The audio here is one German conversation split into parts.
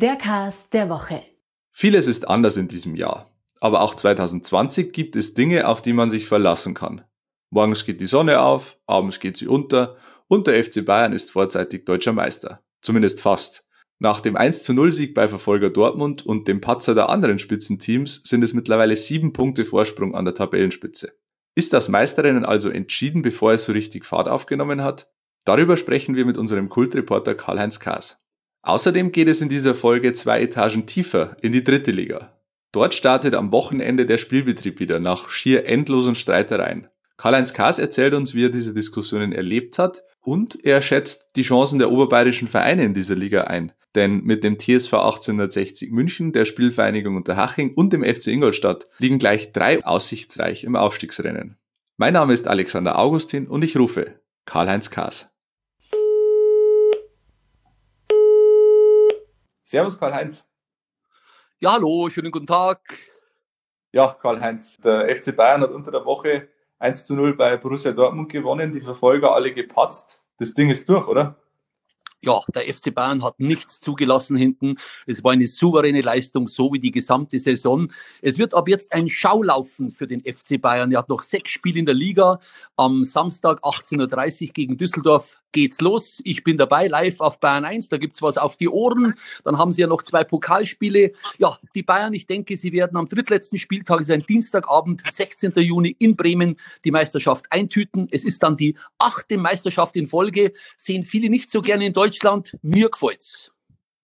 Der Cast der Woche. Vieles ist anders in diesem Jahr. Aber auch 2020 gibt es Dinge, auf die man sich verlassen kann. Morgens geht die Sonne auf, abends geht sie unter und der FC Bayern ist vorzeitig deutscher Meister. Zumindest fast. Nach dem 1 zu 0 Sieg bei Verfolger Dortmund und dem Patzer der anderen Spitzenteams sind es mittlerweile sieben Punkte Vorsprung an der Tabellenspitze. Ist das Meisterrennen also entschieden, bevor es so richtig Fahrt aufgenommen hat? Darüber sprechen wir mit unserem Kultreporter Karl-Heinz Kaas. Außerdem geht es in dieser Folge zwei Etagen tiefer in die dritte Liga. Dort startet am Wochenende der Spielbetrieb wieder nach schier endlosen Streitereien. Karl-Heinz Kaas erzählt uns, wie er diese Diskussionen erlebt hat und er schätzt die Chancen der oberbayerischen Vereine in dieser Liga ein. Denn mit dem TSV 1860 München, der Spielvereinigung Unterhaching und dem FC Ingolstadt liegen gleich drei aussichtsreich im Aufstiegsrennen. Mein Name ist Alexander Augustin und ich rufe Karl-Heinz Kaas. Servus Karl-Heinz. Ja, hallo, schönen guten Tag. Ja, Karl-Heinz, der FC Bayern hat unter der Woche 1 zu 0 bei Borussia Dortmund gewonnen, die Verfolger alle gepatzt. Das Ding ist durch, oder? ja, der FC Bayern hat nichts zugelassen hinten. Es war eine souveräne Leistung, so wie die gesamte Saison. Es wird ab jetzt ein Schaulaufen für den FC Bayern. Er hat noch sechs Spiele in der Liga. Am Samstag 18.30 Uhr gegen Düsseldorf geht's los. Ich bin dabei, live auf Bayern 1. Da gibt's was auf die Ohren. Dann haben sie ja noch zwei Pokalspiele. Ja, die Bayern, ich denke, sie werden am drittletzten Spieltag, ist ein Dienstagabend, 16. Juni in Bremen, die Meisterschaft eintüten. Es ist dann die achte Meisterschaft in Folge. Sehen viele nicht so gerne in Deutschland. Mir gefällt's.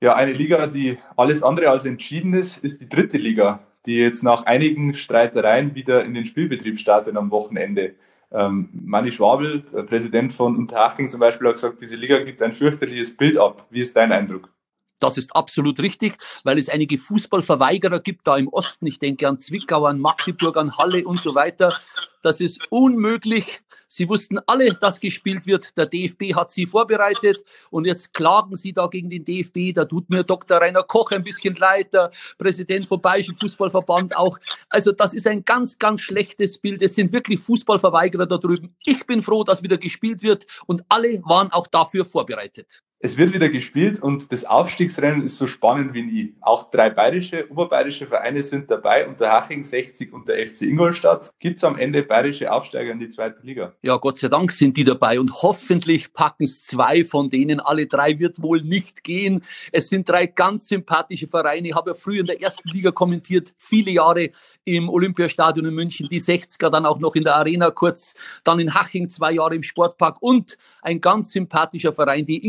Ja, eine Liga, die alles andere als entschieden ist, ist die dritte Liga, die jetzt nach einigen Streitereien wieder in den Spielbetrieb startet am Wochenende. Ähm, Manni Schwabel, Präsident von Unterhaching zum Beispiel, hat gesagt, diese Liga gibt ein fürchterliches Bild ab. Wie ist dein Eindruck? Das ist absolut richtig, weil es einige Fußballverweigerer gibt da im Osten. Ich denke an Zwickau, an Magdeburg, an Halle und so weiter. Das ist unmöglich, Sie wussten alle, dass gespielt wird. Der DFB hat sie vorbereitet und jetzt klagen sie da gegen den DFB. Da tut mir Dr. Rainer Koch ein bisschen leid, der Präsident vom Bayerischen Fußballverband auch. Also das ist ein ganz, ganz schlechtes Bild. Es sind wirklich Fußballverweigerer da drüben. Ich bin froh, dass wieder gespielt wird und alle waren auch dafür vorbereitet. Es wird wieder gespielt und das Aufstiegsrennen ist so spannend wie nie. Auch drei bayerische, oberbayerische Vereine sind dabei, unter Haching 60 und der FC Ingolstadt. Gibt es am Ende bayerische Aufsteiger in die zweite Liga? Ja, Gott sei Dank sind die dabei und hoffentlich packen es zwei von denen. Alle drei wird wohl nicht gehen. Es sind drei ganz sympathische Vereine. Ich habe ja früher in der ersten Liga kommentiert, viele Jahre im Olympiastadion in München, die 60er, dann auch noch in der Arena kurz, dann in Haching zwei Jahre im Sportpark und ein ganz sympathischer Verein, die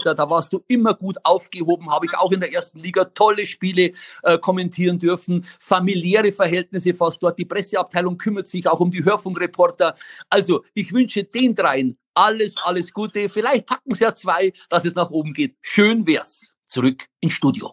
Ingolstädter, da warst du immer gut aufgehoben, habe ich auch in der ersten Liga tolle Spiele äh, kommentieren dürfen, familiäre Verhältnisse fast dort, die Presseabteilung kümmert sich auch um die Hörfunkreporter. Also ich wünsche den dreien alles, alles Gute. Vielleicht packen sie ja zwei, dass es nach oben geht. Schön wär's. Zurück ins Studio.